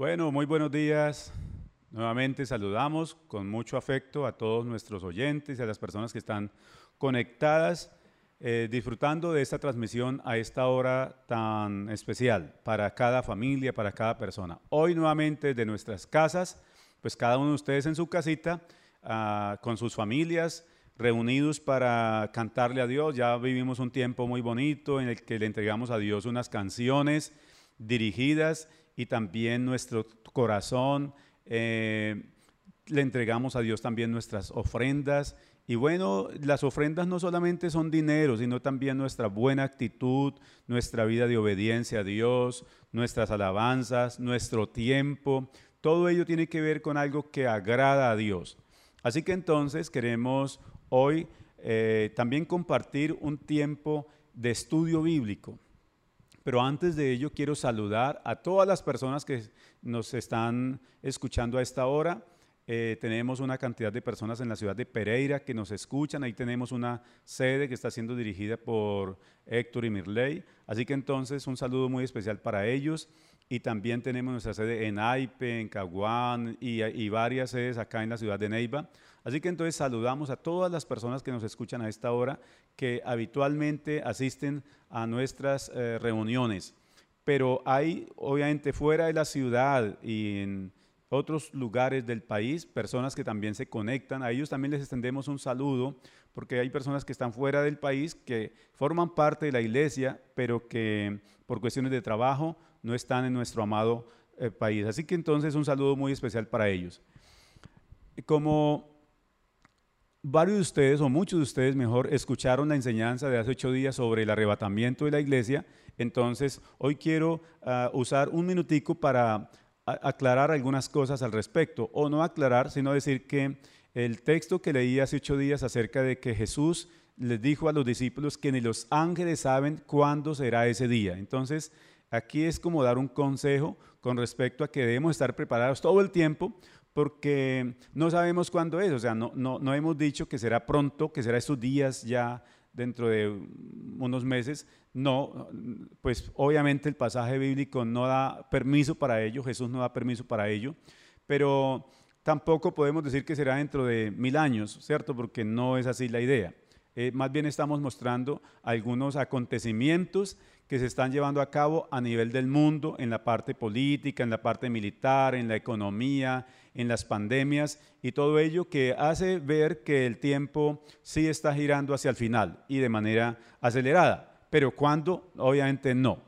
Bueno, muy buenos días. Nuevamente saludamos con mucho afecto a todos nuestros oyentes y a las personas que están conectadas, eh, disfrutando de esta transmisión a esta hora tan especial para cada familia, para cada persona. Hoy nuevamente de nuestras casas, pues cada uno de ustedes en su casita, ah, con sus familias, reunidos para cantarle a Dios. Ya vivimos un tiempo muy bonito en el que le entregamos a Dios unas canciones dirigidas y también nuestro corazón. Eh, le entregamos a Dios también nuestras ofrendas. Y bueno, las ofrendas no solamente son dinero, sino también nuestra buena actitud, nuestra vida de obediencia a Dios, nuestras alabanzas, nuestro tiempo. Todo ello tiene que ver con algo que agrada a Dios. Así que entonces queremos hoy eh, también compartir un tiempo de estudio bíblico. Pero antes de ello quiero saludar a todas las personas que nos están escuchando a esta hora. Eh, tenemos una cantidad de personas en la ciudad de Pereira que nos escuchan. Ahí tenemos una sede que está siendo dirigida por Héctor y Mirley. Así que entonces un saludo muy especial para ellos. Y también tenemos nuestra sede en Aipe, en Caguán y, varias sedes acá en la ciudad de Neiva. Así que entonces saludamos a todas las personas que nos escuchan a esta hora, que habitualmente asisten a nuestras eh, reuniones. Pero hay, obviamente, fuera de la ciudad y en otros lugares del país, personas que también se conectan. A ellos también les extendemos un saludo, porque hay personas que están fuera del país, que forman parte de la iglesia, pero que por cuestiones de trabajo no están en nuestro amado eh, país. Así que entonces un saludo muy especial para ellos. Como varios de ustedes, o muchos de ustedes mejor, escucharon la enseñanza de hace ocho días sobre el arrebatamiento de la iglesia. Entonces, hoy quiero ah, usar un minutico para aclarar algunas cosas al respecto, o no aclarar, sino decir que el texto que leí hace ocho días acerca de que Jesús les dijo a los discípulos que ni los ángeles saben cuándo será ese día. Entonces, aquí es como dar un consejo con respecto a que debemos estar preparados todo el tiempo porque no sabemos cuándo es, o sea, no, no, hemos dicho que será pronto, que será estos días ya dentro de unos meses. No, pues obviamente el pasaje bíblico no da permiso para ello, Jesús no da permiso para ello, pero tampoco podemos decir que será dentro de mil años, ¿cierto? Porque no es así la idea. Eh, más bien estamos mostrando algunos acontecimientos que se están llevando a cabo a nivel del mundo, en la parte política, en la parte militar, en la economía, en las pandemias y todo ello que hace ver que el tiempo sí está girando hacia el final y de manera acelerada. Pero cuándo, obviamente no,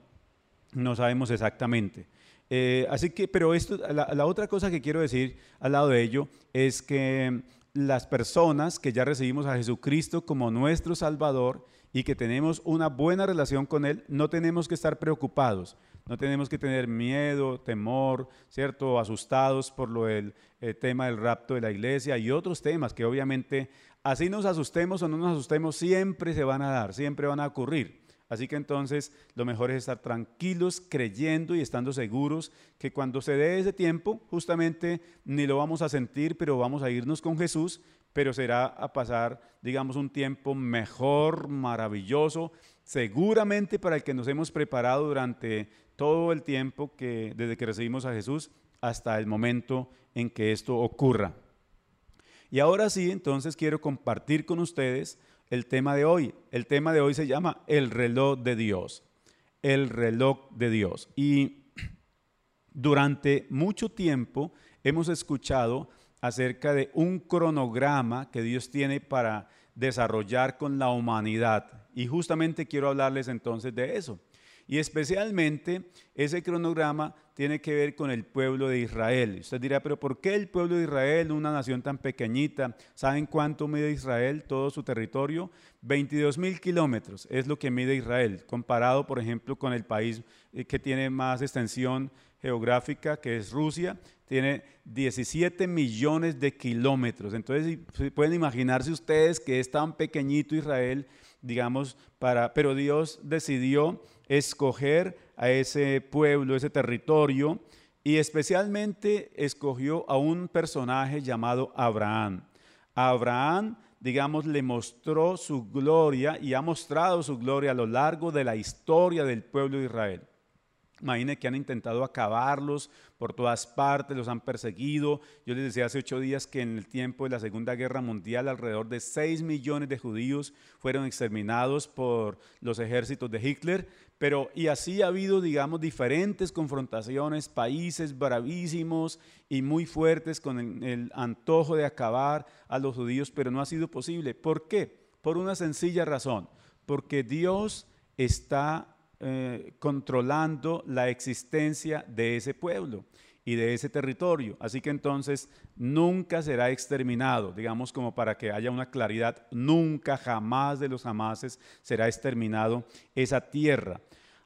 no sabemos exactamente. Eh, así que, pero esto, la otra cosa que quiero decir al lado de ello es que las personas que ya recibimos a Jesucristo como nuestro Salvador, y que tenemos una buena relación con Él, no tenemos que estar preocupados, no tenemos que tener miedo, temor, ¿cierto? Asustados por lo del eh, tema del rapto de la iglesia y otros temas que obviamente, así nos asustemos o no nos asustemos, siempre se van a dar, siempre van a ocurrir. Así que entonces lo mejor es estar tranquilos, creyendo y estando seguros que cuando se dé ese tiempo, justamente ni lo vamos a sentir, pero vamos a irnos con Jesús pero será a pasar, digamos, un tiempo mejor, maravilloso, seguramente para el que nos hemos preparado durante todo el tiempo que desde que recibimos a Jesús hasta el momento en que esto ocurra. Y ahora sí, entonces quiero compartir con ustedes el tema de hoy. El tema de hoy se llama el reloj de Dios. El reloj de Dios. Y durante mucho tiempo hemos escuchado acerca de un cronograma que Dios tiene para desarrollar con la humanidad. Y justamente quiero hablarles entonces de eso. Y especialmente ese cronograma tiene que ver con el pueblo de Israel. Usted dirá, pero ¿por qué el pueblo de Israel, una nación tan pequeñita? ¿Saben cuánto mide Israel, todo su territorio? 22 mil kilómetros es lo que mide Israel, comparado, por ejemplo, con el país eh, que tiene más extensión geográfica, que es Rusia, tiene 17 millones de kilómetros. Entonces, pueden imaginarse ustedes que es tan pequeñito Israel, digamos, para, pero Dios decidió escoger a ese pueblo, ese territorio, y especialmente escogió a un personaje llamado Abraham. Abraham, digamos, le mostró su gloria y ha mostrado su gloria a lo largo de la historia del pueblo de Israel. Imaginen que han intentado acabarlos por todas partes, los han perseguido. Yo les decía hace ocho días que en el tiempo de la Segunda Guerra Mundial alrededor de seis millones de judíos fueron exterminados por los ejércitos de Hitler. Pero y así ha habido, digamos, diferentes confrontaciones, países bravísimos y muy fuertes con el, antojo de acabar a los judíos, pero no ha sido posible. ¿Por qué? Por una sencilla razón, porque Dios está eh, controlando la existencia de ese pueblo y de ese territorio. Así que entonces nunca será exterminado, digamos como para que haya una claridad, nunca, jamás de los jamases será exterminado esa tierra.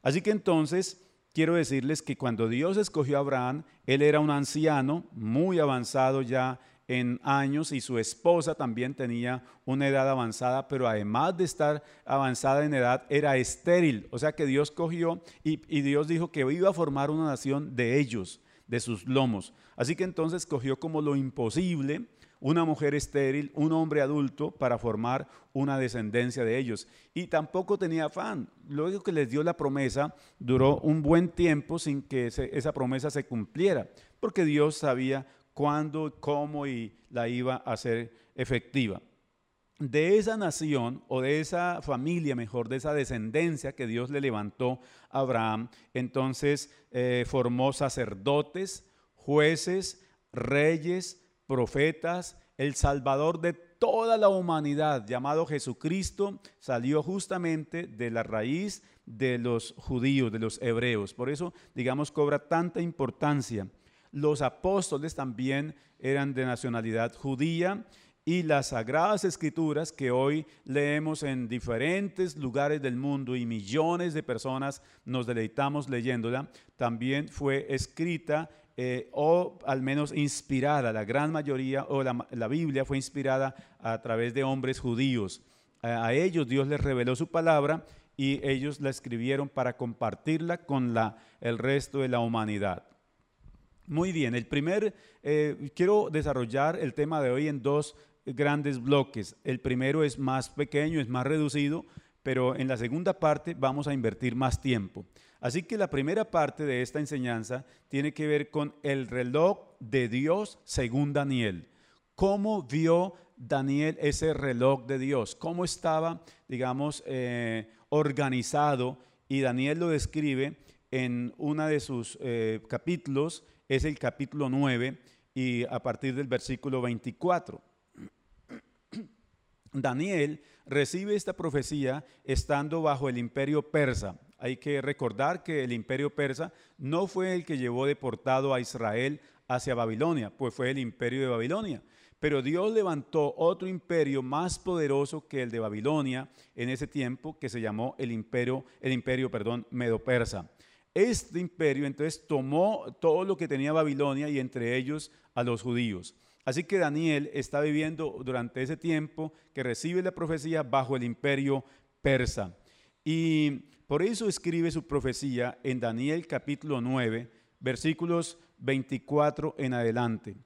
Así que entonces quiero decirles que cuando Dios escogió a Abraham, él era un anciano muy avanzado ya en años y su esposa también tenía una edad avanzada, pero además de estar avanzada en edad, era estéril. O sea que Dios cogió y, Dios dijo que iba a formar una nación de ellos, de sus lomos. Así que entonces cogió como lo imposible una mujer estéril, un hombre adulto para formar una descendencia de ellos. Y tampoco tenía afán. Luego que les dio la promesa, duró un buen tiempo sin que esa promesa se cumpliera, porque Dios sabía cuándo, cómo y la iba a hacer efectiva. De esa nación o de esa familia, mejor, de esa descendencia que Dios le levantó a Abraham, entonces eh, formó sacerdotes, jueces, reyes, profetas, el Salvador de toda la humanidad, llamado Jesucristo, salió justamente de la raíz de los judíos, de los hebreos. Por eso, digamos, cobra tanta importancia los apóstoles también eran de nacionalidad judía y las sagradas escrituras que hoy leemos en diferentes lugares del mundo y millones de personas nos deleitamos leyéndola, también fue escrita eh, o al menos inspirada, la gran mayoría, o la, Biblia fue inspirada a través de hombres judíos. A, ellos Dios les reveló su palabra y ellos la escribieron para compartirla con la, el resto de la humanidad. Muy bien, el primer, eh, quiero desarrollar el tema de hoy en dos grandes bloques. El primero es más pequeño, es más reducido, pero en la segunda parte vamos a invertir más tiempo. Así que la primera parte de esta enseñanza tiene que ver con el reloj de Dios según Daniel. ¿Cómo vio Daniel ese reloj de Dios? ¿Cómo estaba, digamos, eh, organizado? Y Daniel lo describe en uno de sus eh, capítulos es el capítulo 9 y a partir del versículo 24. Daniel recibe esta profecía estando bajo el imperio persa. Hay que recordar que el imperio persa no fue el que llevó deportado a Israel hacia Babilonia, pues fue el imperio de Babilonia. Pero Dios levantó otro imperio más poderoso que el de Babilonia en ese tiempo, que se llamó el imperio, el imperio, perdón, medo-persa. Este imperio entonces tomó todo lo que tenía Babilonia y entre ellos a los judíos. Así que Daniel está viviendo durante ese tiempo que recibe la profecía bajo el imperio persa. Y por eso escribe su profecía en Daniel capítulo 9, versículos 24 en adelante.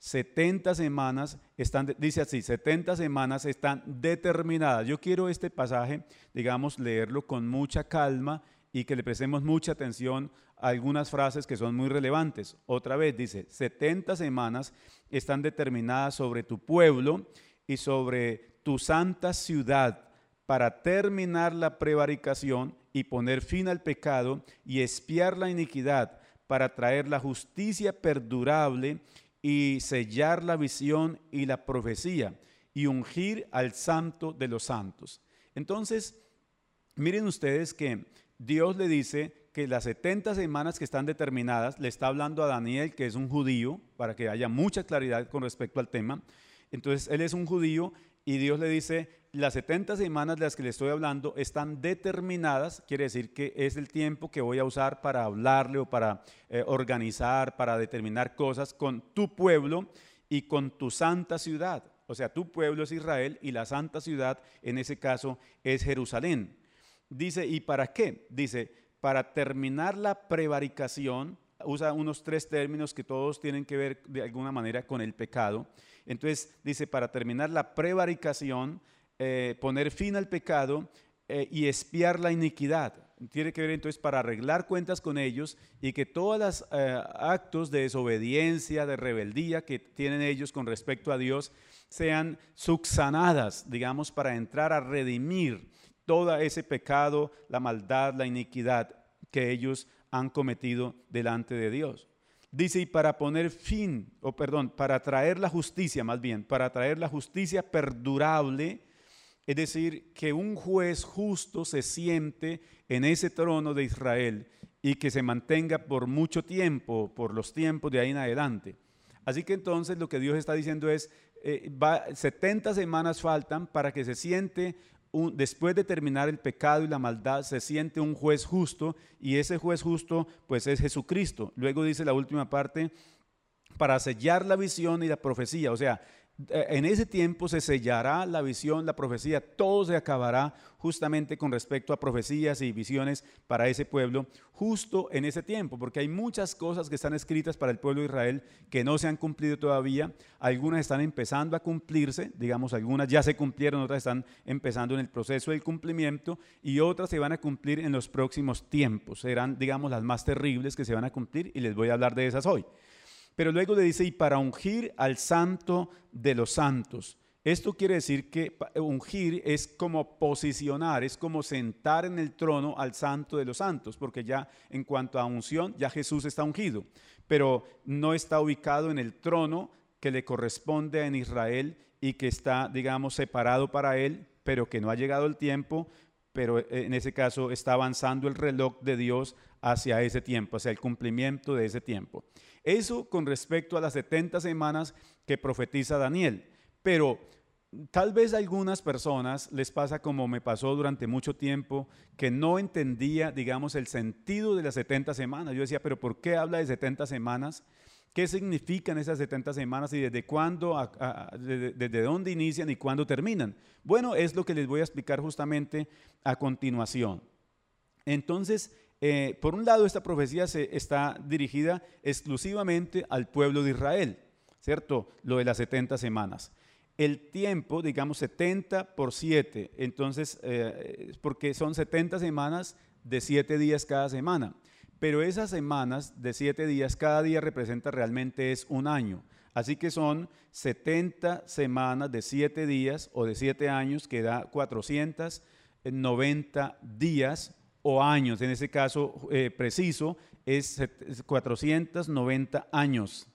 70 semanas están, dice así, 70 semanas están determinadas. Yo quiero este pasaje, digamos, leerlo con mucha calma y que le prestemos mucha atención a algunas frases que son muy relevantes. Otra vez dice, 70 semanas están determinadas sobre tu pueblo y sobre tu santa ciudad para terminar la prevaricación y poner fin al pecado y espiar la iniquidad, para traer la justicia perdurable y sellar la visión y la profecía y ungir al santo de los santos. Entonces, miren ustedes que Dios le dice que las 70 semanas que están determinadas, le está hablando a Daniel, que es un judío, para que haya mucha claridad con respecto al tema. Entonces, él es un judío y Dios le dice, las 70 semanas de las que le estoy hablando están determinadas, quiere decir que es el tiempo que voy a usar para hablarle o para eh, organizar, para determinar cosas con tu pueblo y con tu santa ciudad. O sea, tu pueblo es Israel y la santa ciudad en ese caso es Jerusalén. Dice, ¿y para qué? Dice, para terminar la prevaricación, usa unos tres términos que todos tienen que ver de alguna manera con el pecado. Entonces dice, para terminar la prevaricación, eh, poner fin al pecado eh, y espiar la iniquidad. tiene que ver entonces para arreglar cuentas con ellos y que todos los eh, actos de desobediencia, de rebeldía que tienen ellos con respecto a Dios sean subsanadas, digamos, para entrar a redimir todo ese pecado, la maldad, la iniquidad que ellos han cometido delante de Dios. Dice, y para poner fin, o perdón, para traer la justicia más bien, para traer la justicia perdurable, es decir, que un juez justo se siente en ese trono de Israel y que se mantenga por mucho tiempo, por los tiempos de ahí en adelante. Así que entonces lo que Dios está diciendo es, 70 eh, semanas faltan para que se siente después de terminar el pecado y la maldad, se siente un juez justo y ese juez justo pues es Jesucristo. Luego dice la última parte, para sellar la visión y la profecía. O sea, en ese tiempo se sellará la visión, la profecía, todo se acabará justamente con respecto a profecías y visiones para ese pueblo, justo en ese tiempo, porque hay muchas cosas que están escritas para el pueblo de Israel que no se han cumplido todavía, algunas están empezando a cumplirse, digamos, algunas ya se cumplieron, otras están empezando en el proceso del cumplimiento y otras se van a cumplir en los próximos tiempos, serán, digamos, las más terribles que se van a cumplir y les voy a hablar de esas hoy. Pero luego le dice, y para ungir al santo de los santos. Esto quiere decir que ungir es como posicionar, es como sentar en el trono al santo de los santos, porque ya en cuanto a unción, ya Jesús está ungido, pero no está ubicado en el trono que le corresponde en Israel y que está, digamos, separado para él, pero que no ha llegado el tiempo, pero en ese caso está avanzando el reloj de Dios hacia ese tiempo, hacia el cumplimiento de ese tiempo. Eso con respecto a las 70 semanas que profetiza Daniel. Pero tal vez a algunas personas les pasa como me pasó durante mucho tiempo, que no entendía, digamos, el sentido de las 70 semanas. Yo decía, pero ¿por qué habla de 70 semanas? ¿Qué significan esas 70 semanas y desde cuándo, desde, dónde inician y cuándo terminan? Bueno, es lo que les voy a explicar justamente a continuación. Entonces, eh, por un lado, esta profecía se, está dirigida exclusivamente al pueblo de Israel, ¿cierto? Lo de las 70 semanas. El tiempo, digamos 70 por 7, entonces, eh, porque son 70 semanas de 7 días cada semana. Pero esas semanas de 7 días, cada día representa realmente es un año. Así que son 70 semanas de 7 días o de 7 años, que da 490 días o años, en ese caso eh, preciso, es 490 años.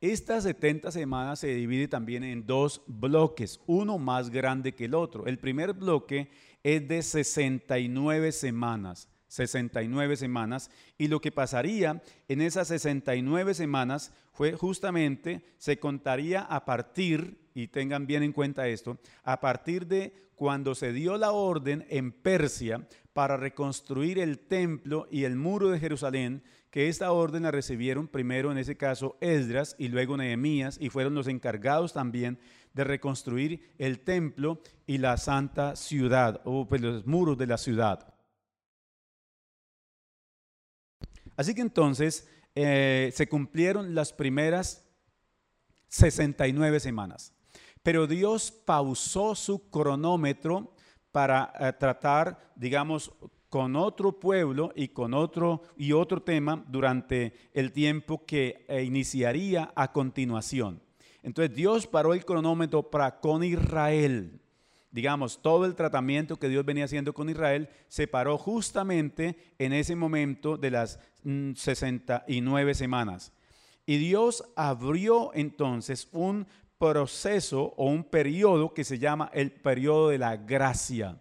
Estas 70 semanas se divide también en dos bloques, uno más grande que el otro. El primer bloque es de 69 semanas. 69 semanas y lo que pasaría en esas 69 semanas fue justamente, se contaría a partir, y tengan bien en cuenta esto, a partir de cuando se dio la orden en Persia para reconstruir el templo y el muro de Jerusalén, que esta orden la recibieron primero en ese caso Esdras y luego Nehemías y fueron los encargados también de reconstruir el templo y la santa ciudad, o pues los muros de la ciudad. Así que entonces eh, se cumplieron las primeras 69 semanas. Pero Dios pausó su cronómetro para eh, tratar, digamos, con otro pueblo y con otro y otro tema durante el tiempo que eh, iniciaría a continuación. Entonces Dios paró el cronómetro para con Israel digamos, todo el tratamiento que Dios venía haciendo con Israel se paró justamente en ese momento de las 69 mm, semanas. Y Dios abrió entonces un proceso o un periodo que se llama el periodo de la gracia.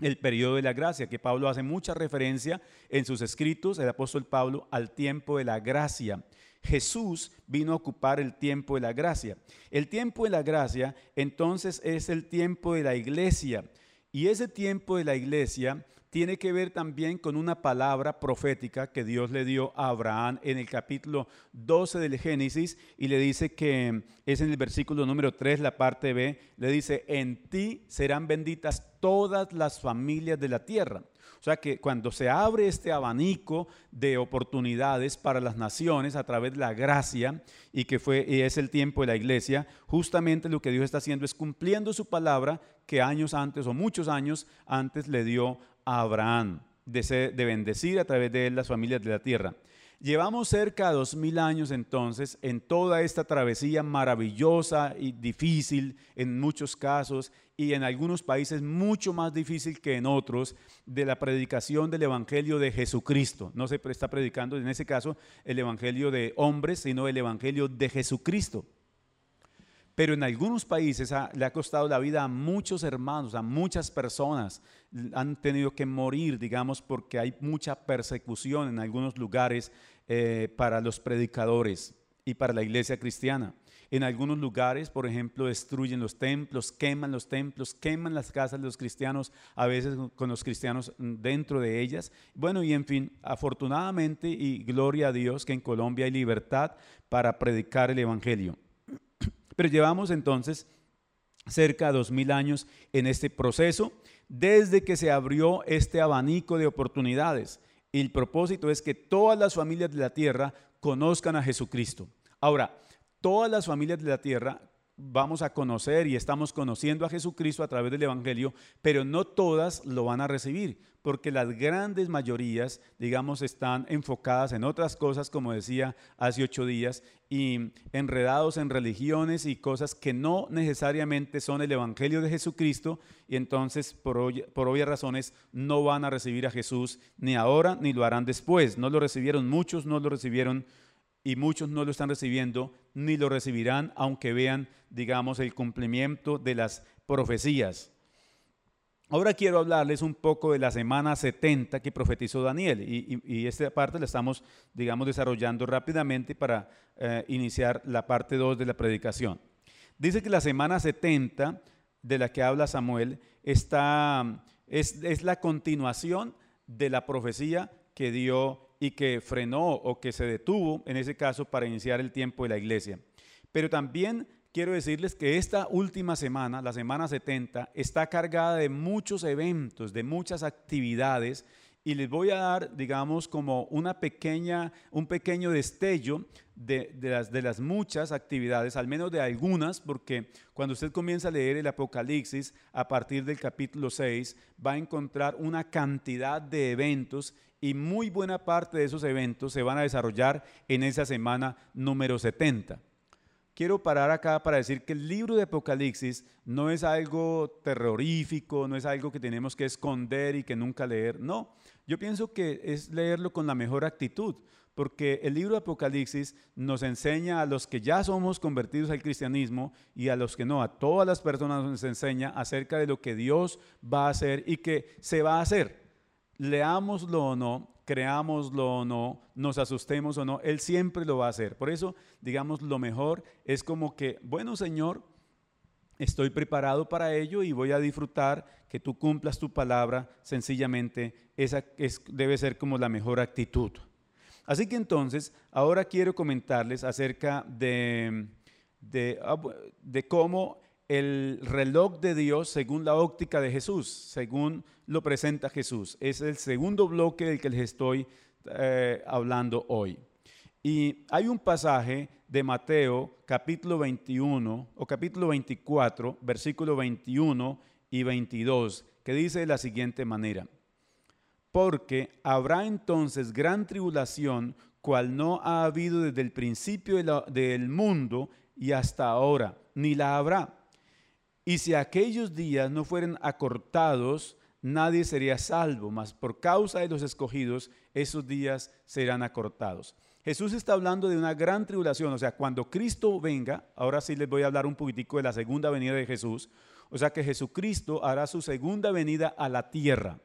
El periodo de la gracia, que Pablo hace mucha referencia en sus escritos, el apóstol Pablo, al tiempo de la gracia. Jesús vino a ocupar el tiempo de la gracia. El tiempo de la gracia entonces es el tiempo de la iglesia. Y ese tiempo de la iglesia tiene que ver también con una palabra profética que Dios le dio a Abraham en el capítulo 12 del Génesis y le dice que es en el versículo número 3, la parte B, le dice, en ti serán benditas todas las familias de la tierra. O sea que cuando se abre este abanico de oportunidades para las naciones a través de la gracia y que fue y es el tiempo de la iglesia, justamente lo que Dios está haciendo es cumpliendo su palabra que años antes o muchos años antes le dio a Abraham, de, de bendecir a través de él las familias de la tierra. Llevamos cerca de dos mil años entonces en toda esta travesía maravillosa y difícil en muchos casos y en algunos países mucho más difícil que en otros de la predicación del Evangelio de Jesucristo. No se está predicando en ese caso el Evangelio de hombres, sino el Evangelio de Jesucristo. Pero en algunos países le ha costado la vida a muchos hermanos, a muchas personas. Han tenido que morir, digamos, porque hay mucha persecución en algunos lugares eh, para los predicadores y para la iglesia cristiana. En algunos lugares, por ejemplo, destruyen los templos, queman los templos, queman las casas de los cristianos, a veces con los cristianos dentro de ellas. Bueno, y en fin, afortunadamente y gloria a Dios que en Colombia hay libertad para predicar el Evangelio. Pero llevamos entonces cerca de dos mil años en este proceso desde que se abrió este abanico de oportunidades. Y el propósito es que todas las familias de la tierra conozcan a Jesucristo. Ahora, todas las familias de la tierra vamos a conocer y estamos conociendo a Jesucristo a través del Evangelio, pero no todas lo van a recibir porque las grandes mayorías, digamos, están enfocadas en otras cosas, como decía hace ocho días, y enredados en religiones y cosas que no necesariamente son el Evangelio de Jesucristo, y entonces, por, por obvias razones, no van a recibir a Jesús ni ahora ni lo harán después. No lo recibieron muchos, no lo recibieron y muchos no lo están recibiendo ni lo recibirán aunque vean, digamos, el cumplimiento de las profecías. Ahora quiero hablarles un poco de la semana 70 que profetizó Daniel y, esta parte la estamos, digamos, desarrollando rápidamente para eh, iniciar la parte 2 de la predicación. Dice que la semana 70 de la que habla Samuel está, es, es la continuación de la profecía que dio y que frenó o que se detuvo, en ese caso, para iniciar el tiempo de la iglesia. Pero también quiero decirles que esta última semana, la semana 70, está cargada de muchos eventos, de muchas actividades y les voy a dar, digamos, como una pequeña, un pequeño destello de, las, de las muchas actividades, al menos de algunas, porque cuando usted comienza a leer el Apocalipsis, a partir del capítulo 6, va a encontrar una cantidad de eventos y muy buena parte de esos eventos se van a desarrollar en esa semana número 70 quiero parar acá para decir que el libro de Apocalipsis no es algo terrorífico, no es algo que tenemos que esconder y que nunca leer. No, yo pienso que es leerlo con la mejor actitud, porque el libro de Apocalipsis nos enseña a los que ya somos convertidos al cristianismo y a los que no, a todas las personas nos enseña acerca de lo que Dios va a hacer y que se va a hacer. Leámoslo o no, creámoslo o no, nos asustemos o no, Él siempre lo va a hacer. Por eso, digamos, lo mejor es como que, bueno Señor, estoy preparado para ello y voy a disfrutar que tú cumplas tu palabra, sencillamente, esa es, debe ser como la mejor actitud. Así que entonces, ahora quiero comentarles acerca de, de, ah, de cómo el reloj de Dios según la óptica de Jesús, según lo presenta Jesús. Es el segundo bloque del que les estoy eh, hablando hoy. Y hay un pasaje de Mateo capítulo 21 o capítulo 24, versículo 21 y 22, que dice de la siguiente manera. Porque habrá entonces gran tribulación, cual no ha habido desde el principio del mundo y hasta ahora, ni la habrá y si aquellos días no fueran acortados, nadie sería salvo, mas por causa de los escogidos, esos días serán acortados. Jesús está hablando de una gran tribulación, o sea, cuando Cristo venga, ahora sí les voy a hablar un poquitico de la segunda venida de Jesús, o sea que Jesucristo hará su segunda venida a la tierra.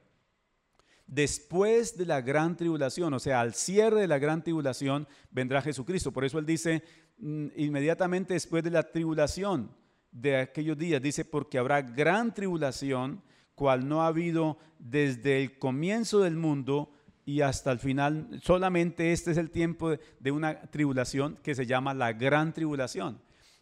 Después de la gran tribulación, o sea, al cierre de la gran tribulación, vendrá Jesucristo. Por eso él dice, mm, inmediatamente después de la tribulación, de aquellos días. Dice, porque habrá gran tribulación, cual no ha habido desde el comienzo del mundo y hasta el final. Solamente este es el tiempo de una tribulación que se llama la gran tribulación.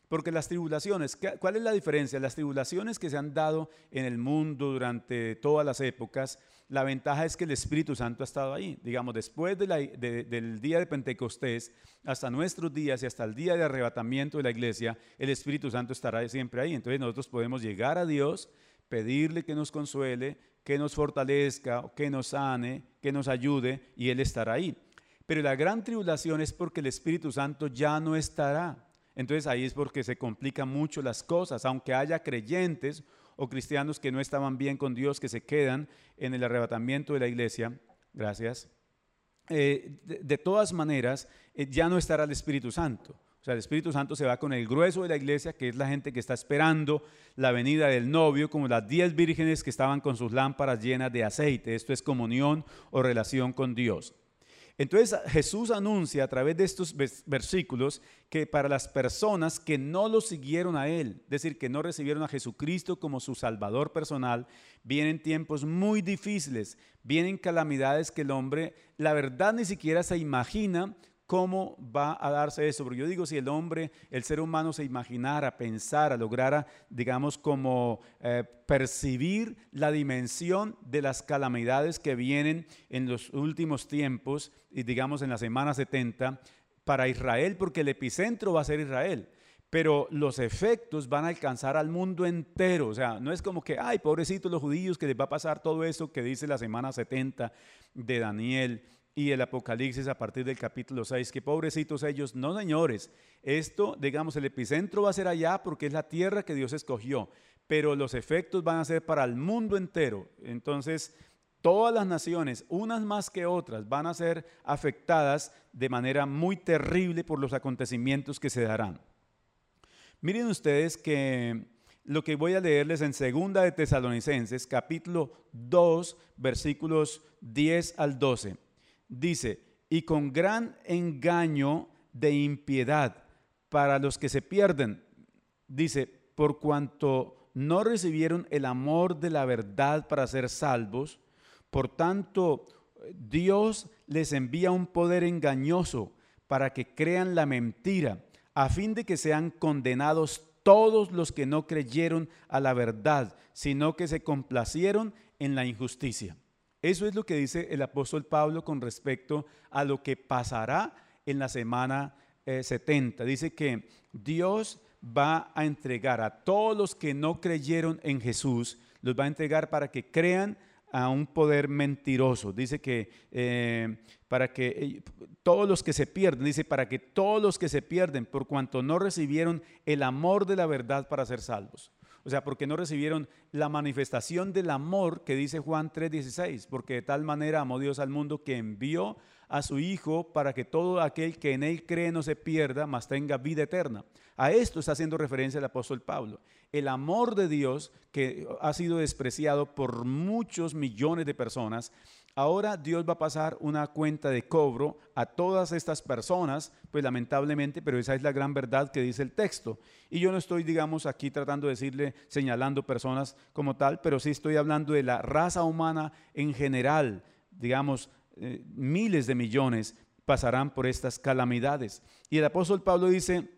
Porque las tribulaciones, ¿cuál es la diferencia? Las tribulaciones que se han dado en el mundo durante todas las épocas, la ventaja es que el Espíritu Santo ha estado ahí. Digamos, después del día de Pentecostés hasta nuestros días y hasta el día de arrebatamiento de la iglesia, el Espíritu Santo estará siempre ahí. Entonces nosotros podemos llegar a Dios, pedirle que nos consuele, que nos fortalezca, que nos sane, que nos ayude y Él estará ahí. Pero la gran tribulación es porque el Espíritu Santo ya no estará. Entonces ahí es porque se complican mucho las cosas, aunque haya creyentes o cristianos que no estaban bien con Dios, que se quedan en el arrebatamiento de la iglesia. Gracias. Eh, de, todas maneras, eh, ya no estará el Espíritu Santo. O sea, el Espíritu Santo se va con el grueso de la iglesia, que es la gente que está esperando la venida del novio, como las diez vírgenes que estaban con sus lámparas llenas de aceite. Esto es comunión o relación con Dios. Entonces Jesús anuncia a través de estos versículos que para las personas que no lo siguieron a Él, es decir, que no recibieron a Jesucristo como su Salvador personal, vienen tiempos muy difíciles, vienen calamidades que el hombre, la verdad, ni siquiera se imagina ¿Cómo va a darse eso? Porque yo digo, si el hombre, el ser humano se imaginara, pensara, lograra, digamos, como eh, percibir la dimensión de las calamidades que vienen en los últimos tiempos y digamos en la semana 70 para Israel, porque el epicentro va a ser Israel pero los efectos van a alcanzar al mundo entero. O sea, no es como que, ay, pobrecitos los judíos, que les va a pasar todo eso que dice la semana 70 de Daniel y el Apocalipsis a partir del capítulo 6, que pobrecitos ellos, no señores, esto, digamos, el epicentro va a ser allá porque es la tierra que Dios escogió, pero los efectos van a ser para el mundo entero. Entonces, todas las naciones, unas más que otras, van a ser afectadas de manera muy terrible por los acontecimientos que se darán. Miren ustedes que lo que voy a leerles en segunda de Tesalonicenses, capítulo 2, versículos 10 al 12 dice, y con gran engaño de impiedad para los que se pierden, dice, por cuanto no recibieron el amor de la verdad para ser salvos, por tanto Dios les envía un poder engañoso para que crean la mentira, a fin de que sean condenados todos los que no creyeron a la verdad, sino que se complacieron en la injusticia. Eso es lo que dice el apóstol Pablo con respecto a lo que pasará en la semana 70. Eh, dice que Dios va a entregar a todos los que no creyeron en Jesús, los va a entregar para que crean a un poder mentiroso. Dice que eh, para que eh, todos los que se pierden, dice para que todos los que se pierden por cuanto no recibieron el amor de la verdad para ser salvos. O sea, porque no recibieron la manifestación del amor que dice Juan 3:16, porque de tal manera amó Dios al mundo que envió a su Hijo para que todo aquel que en él cree no se pierda, mas tenga vida eterna. A esto está haciendo referencia el apóstol Pablo. El amor de Dios que ha sido despreciado por muchos millones de personas Ahora Dios va a pasar una cuenta de cobro a todas estas personas, pues lamentablemente, pero esa es la gran verdad que dice el texto. Y yo no estoy, digamos, aquí tratando de decirle, señalando personas como tal, pero sí estoy hablando de la raza humana en general, digamos, eh, miles de millones pasarán por estas calamidades. Y el apóstol Pablo dice,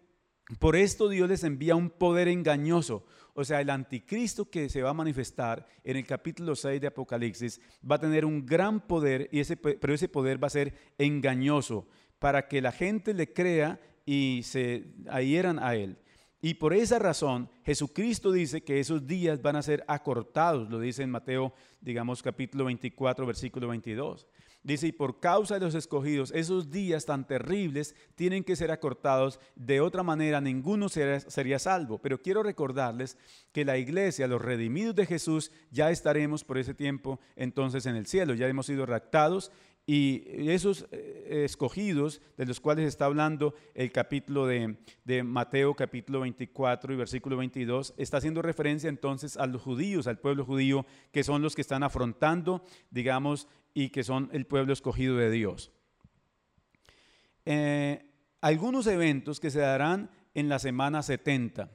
por esto Dios les envía un poder engañoso. O sea, el anticristo que se va a manifestar en el capítulo 6 de Apocalipsis va a tener un gran poder, y ese, pero ese poder va a ser engañoso para que la gente le crea y se adhieran a él. Y por esa razón, Jesucristo dice que esos días van a ser acortados, lo dice en Mateo, digamos, capítulo 24, versículo 22. Dice, y por causa de los escogidos, esos días tan terribles tienen que ser acortados. De otra manera, ninguno sería, salvo. Pero quiero recordarles que la iglesia, los redimidos de Jesús, ya estaremos por ese tiempo entonces en el cielo. Ya hemos sido raptados y esos eh, escogidos de los cuales está hablando el capítulo de, de, Mateo, capítulo 24 y versículo 22, está haciendo referencia entonces a los judíos, al pueblo judío, que son los que están afrontando, digamos, y que son el pueblo escogido de Dios. Eh, algunos eventos que se darán en la semana 70.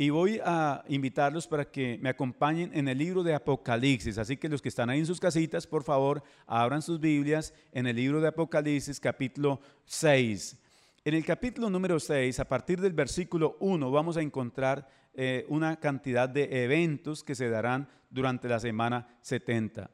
Y voy a invitarlos para que me acompañen en el libro de Apocalipsis. Así que los que están ahí en sus casitas, por favor, abran sus Biblias en el libro de Apocalipsis capítulo 6. En el capítulo número 6, a partir del versículo 1, vamos a encontrar eh, una cantidad de eventos que se darán durante la semana 70.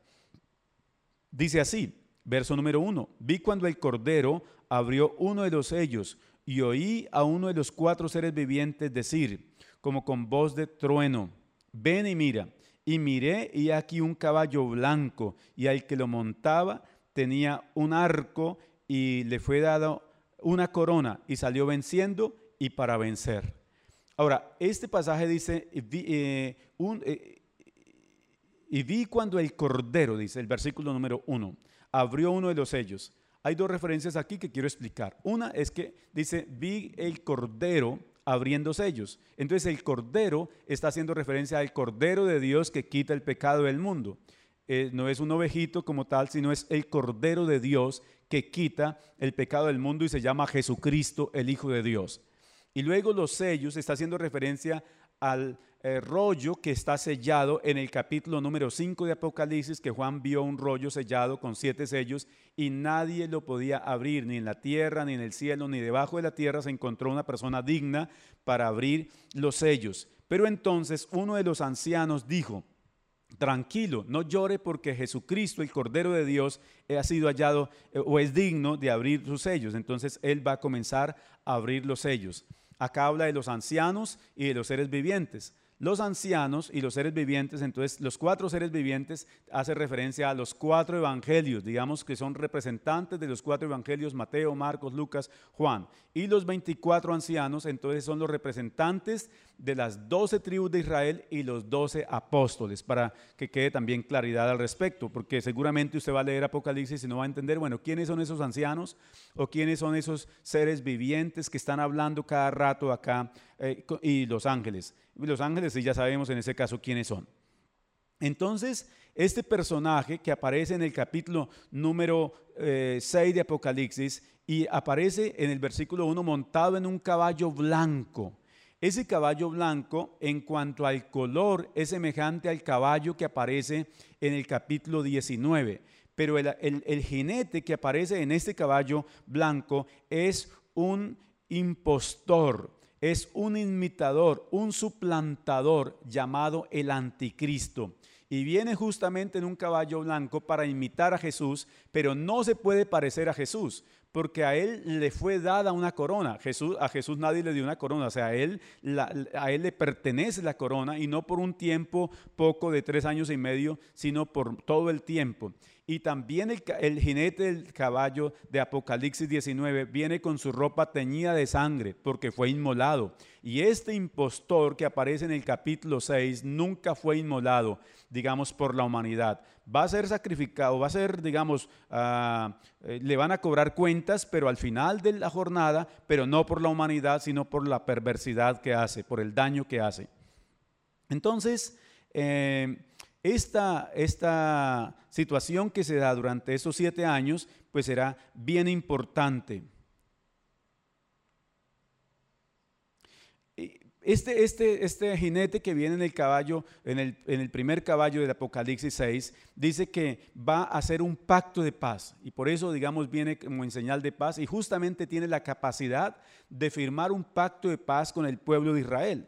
Dice así, verso número uno, vi cuando el Cordero abrió uno de los sellos y oí a uno de los cuatro seres vivientes decir, como con voz de trueno, ven y mira. y miré y aquí un caballo blanco y al que lo montaba tenía un arco y le fue dado una corona y salió venciendo y para vencer. Ahora, este pasaje dice, eh, eh, y vi cuando el cordero, dice el versículo número uno, abrió uno de los sellos. Hay dos referencias aquí que quiero explicar. Una es que dice, vi el cordero abriendo sellos. Entonces el cordero está haciendo referencia al cordero de Dios que quita el pecado del mundo. Eh, no es un ovejito como tal, sino es el cordero de Dios que quita el pecado del mundo y se llama Jesucristo, el Hijo de Dios. Y luego los sellos está haciendo referencia al eh, rollo que está sellado en el capítulo número 5 de Apocalipsis, que Juan vio un rollo sellado con siete sellos y nadie lo podía abrir, ni en la tierra, ni en el cielo, ni debajo de la tierra se encontró una persona digna para abrir los sellos. Pero entonces uno de los ancianos dijo, tranquilo, no llore porque Jesucristo, el Cordero de Dios, ha sido hallado eh, o es digno de abrir sus sellos. Entonces Él va a comenzar a abrir los sellos. Acá habla de los ancianos y de los seres vivientes los ancianos y los seres vivientes, entonces los cuatro seres vivientes hace referencia a los cuatro evangelios, digamos que son representantes de los cuatro evangelios, Mateo, Marcos, Lucas, Juan. Y los 24 ancianos, entonces son los representantes de las doce tribus de Israel y los doce apóstoles, para que quede también claridad al respecto, porque seguramente usted va a leer Apocalipsis y no va a entender, bueno, ¿quiénes son esos ancianos o quiénes son esos seres vivientes que están hablando cada rato acá eh, y los ángeles? Los ángeles sí ya sabemos en ese caso quiénes son. Entonces, este personaje que aparece en el capítulo número 6 eh, de Apocalipsis y aparece en el versículo 1 montado en un caballo blanco. Ese caballo blanco, en cuanto al color, es semejante al caballo que aparece en el capítulo 19. Pero el, el jinete que aparece en este caballo blanco es un impostor es un imitador, un suplantador llamado el anticristo. Y viene justamente en un caballo blanco para imitar a Jesús, pero no se puede parecer a Jesús, porque a él le fue dada una corona. Jesús, a Jesús nadie le dio una corona, o sea, a él, a él le pertenece la corona y no por un tiempo poco de tres años y medio, sino por todo el tiempo. Y también el, jinete del caballo de Apocalipsis 19 viene con su ropa teñida de sangre porque fue inmolado. Y este impostor que aparece en el capítulo 6 nunca fue inmolado, digamos, por la humanidad. Va a ser sacrificado, va a ser, digamos, ah, eh, le van a cobrar cuentas, pero al final de la jornada, pero no por la humanidad, sino por la perversidad que hace, por el daño que hace. Entonces, eh, esta, esta situación que se da durante esos siete años, pues será bien importante. Este, este, este, jinete que viene en el caballo, en el, en el, primer caballo del Apocalipsis 6, dice que va a hacer un pacto de paz. Y por eso, digamos, viene como en señal de paz. Y justamente tiene la capacidad de firmar un pacto de paz con el pueblo de Israel.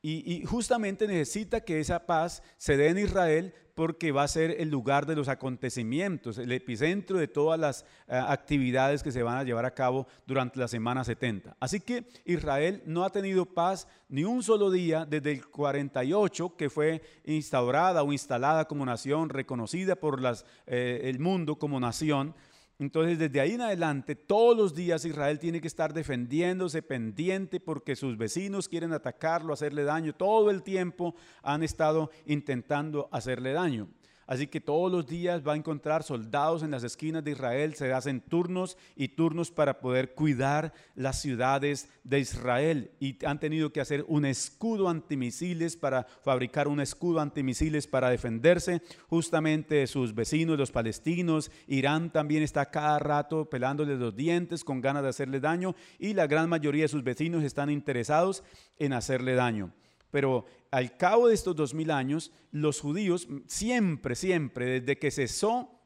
Y, justamente necesita que esa paz se dé en Israel porque va a ser el lugar de los acontecimientos, el epicentro de todas las eh, actividades que se van a llevar a cabo durante la semana 70. Así que Israel no ha tenido paz ni un solo día desde el 48 que fue instaurada o instalada como nación, reconocida por eh, el mundo como nación. Entonces, desde ahí en adelante, todos los días Israel tiene que estar defendiéndose pendiente porque sus vecinos quieren atacarlo, hacerle daño. Todo el tiempo han estado intentando hacerle daño. Así que todos los días va a encontrar soldados en las esquinas de Israel, se hacen turnos y turnos para poder cuidar las ciudades de Israel. Y han tenido que hacer un escudo antimisiles para fabricar un escudo antimisiles para defenderse justamente de sus vecinos, los palestinos. Irán también está cada rato pelándole los dientes con ganas de hacerle daño y la gran mayoría de sus vecinos están interesados en hacerle daño. Pero al cabo de estos dos mil años, los judíos siempre, siempre, desde que cesó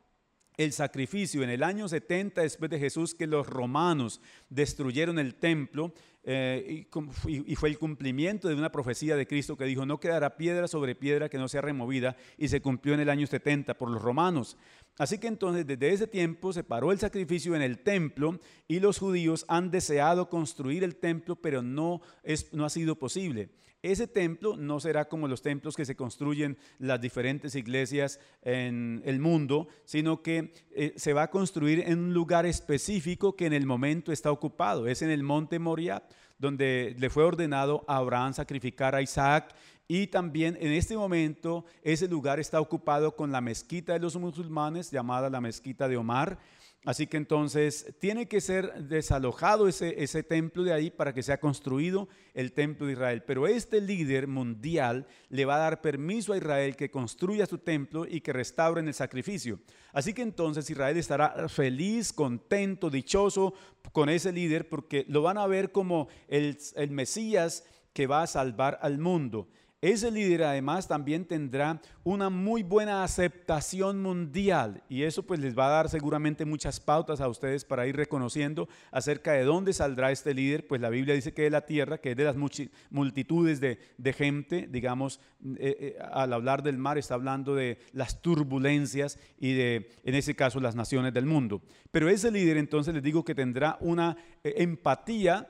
el sacrificio en el año 70 después de Jesús, que los romanos destruyeron el templo, eh, y, fue el cumplimiento de una profecía de Cristo que dijo, no quedará piedra sobre piedra que no sea removida, y se cumplió en el año 70 por los romanos. Así que entonces desde ese tiempo se paró el sacrificio en el templo y los judíos han deseado construir el templo, pero no, es, no ha sido posible. Ese templo no será como los templos que se construyen las diferentes iglesias en el mundo, sino que eh, se va a construir en un lugar específico que en el momento está ocupado. Es en el monte Moriah, donde le fue ordenado a Abraham sacrificar a Isaac y también en este momento ese lugar está ocupado con la mezquita de los musulmanes llamada la mezquita de Omar. Así que entonces tiene que ser desalojado ese, ese templo de ahí para que sea construido el templo de Israel. Pero este líder mundial le va a dar permiso a Israel que construya su templo y que restauren el sacrificio. Así que entonces Israel estará feliz, contento, dichoso con ese líder porque lo van a ver como el, el Mesías que va a salvar al mundo. Ese líder además también tendrá una muy buena aceptación mundial y eso pues les va a dar seguramente muchas pautas a ustedes para ir reconociendo acerca de dónde saldrá este líder. Pues la Biblia dice que de la tierra, que es de las multitudes de, gente, digamos, eh, eh, al hablar del mar está hablando de las turbulencias y de, en ese caso, las naciones del mundo. Pero ese líder entonces les digo que tendrá una eh, empatía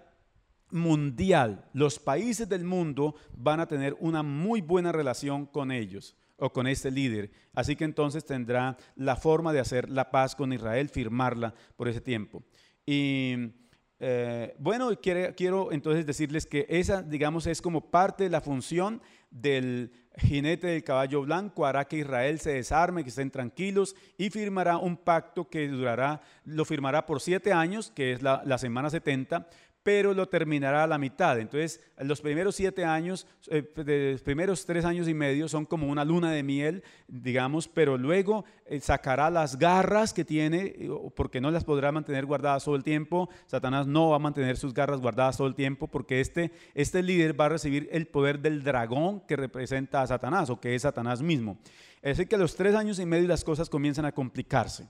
mundial, los países del mundo van a tener una muy buena relación con ellos o con este líder. Así que entonces tendrá la forma de hacer la paz con Israel, firmarla por ese tiempo. Y eh, bueno, quiero, entonces decirles que esa, digamos, es como parte de la función del jinete del caballo blanco, hará que Israel se desarme, que estén tranquilos y firmará un pacto que durará, lo firmará por siete años, que es la, la semana 70, pero lo terminará a la mitad. Entonces, los primeros siete años, eh, los primeros tres años y medio son como una luna de miel, digamos, pero luego eh, sacará las garras que tiene, eh, porque no las podrá mantener guardadas todo el tiempo. Satanás no va a mantener sus garras guardadas todo el tiempo, porque este, este líder va a recibir el poder del dragón que representa a Satanás, o que es Satanás mismo. Es decir, que a los tres años y medio las cosas comienzan a complicarse.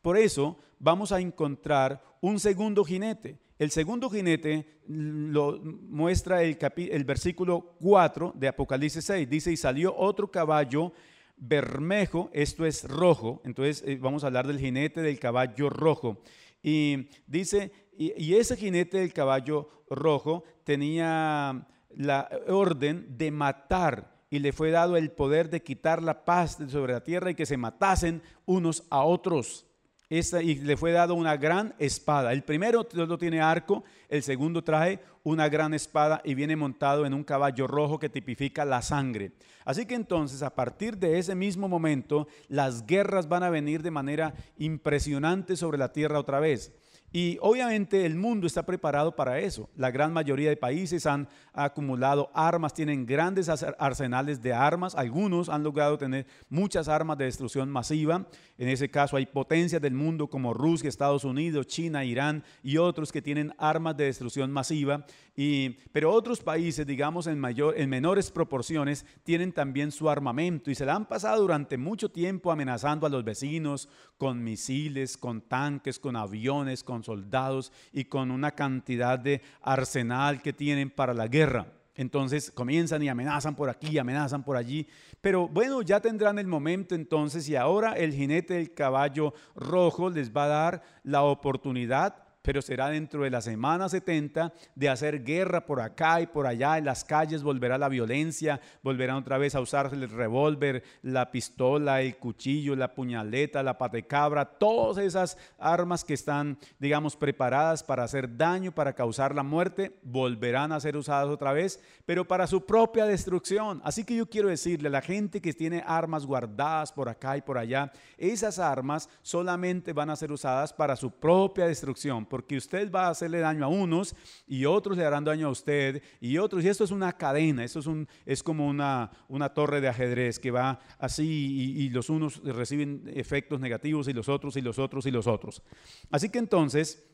Por eso vamos a encontrar un segundo jinete. El segundo jinete lo muestra el, el versículo 4 de Apocalipsis 6. Dice, y salió otro caballo bermejo, esto es rojo. Entonces eh, vamos a hablar del jinete del caballo rojo. Y dice, y, ese jinete del caballo rojo tenía la orden de matar y le fue dado el poder de quitar la paz sobre la tierra y que se matasen unos a otros y le fue dado una gran espada. El primero no tiene arco, el segundo trae una gran espada y viene montado en un caballo rojo que tipifica la sangre. Así que entonces, a partir de ese mismo momento, las guerras van a venir de manera impresionante sobre la tierra otra vez. Y obviamente el mundo está preparado para eso. La gran mayoría de países han acumulado armas, tienen grandes arsenales de armas. Algunos han logrado tener muchas armas de destrucción masiva. En ese caso hay potencias del mundo como Rusia, Estados Unidos, China, Irán y otros que tienen armas de destrucción masiva. Y, pero otros países, digamos en, mayor, en menores proporciones, tienen también su armamento y se la han pasado durante mucho tiempo amenazando a los vecinos con misiles, con tanques, con aviones, con soldados y con una cantidad de arsenal que tienen para la guerra. Entonces comienzan y amenazan por aquí, amenazan por allí. Pero bueno, ya tendrán el momento entonces y ahora el jinete del caballo rojo les va a dar la oportunidad pero será dentro de la semana 70 de hacer guerra por acá y por allá. En las calles volverá la violencia, volverán otra vez a usar el revólver, la pistola, el cuchillo, la puñaleta, la patecabra, todas esas armas que están, digamos, preparadas para hacer daño, para causar la muerte, volverán a ser usadas otra vez, pero para su propia destrucción. Así que yo quiero decirle a la gente que tiene armas guardadas por acá y por allá, esas armas solamente van a ser usadas para su propia destrucción porque usted va a hacerle daño a unos y otros le harán daño a usted y otros. Y esto es una cadena, esto es, un, es como una, una torre de ajedrez que va así y, y los unos reciben efectos negativos y los otros y los otros y los otros. Así que entonces,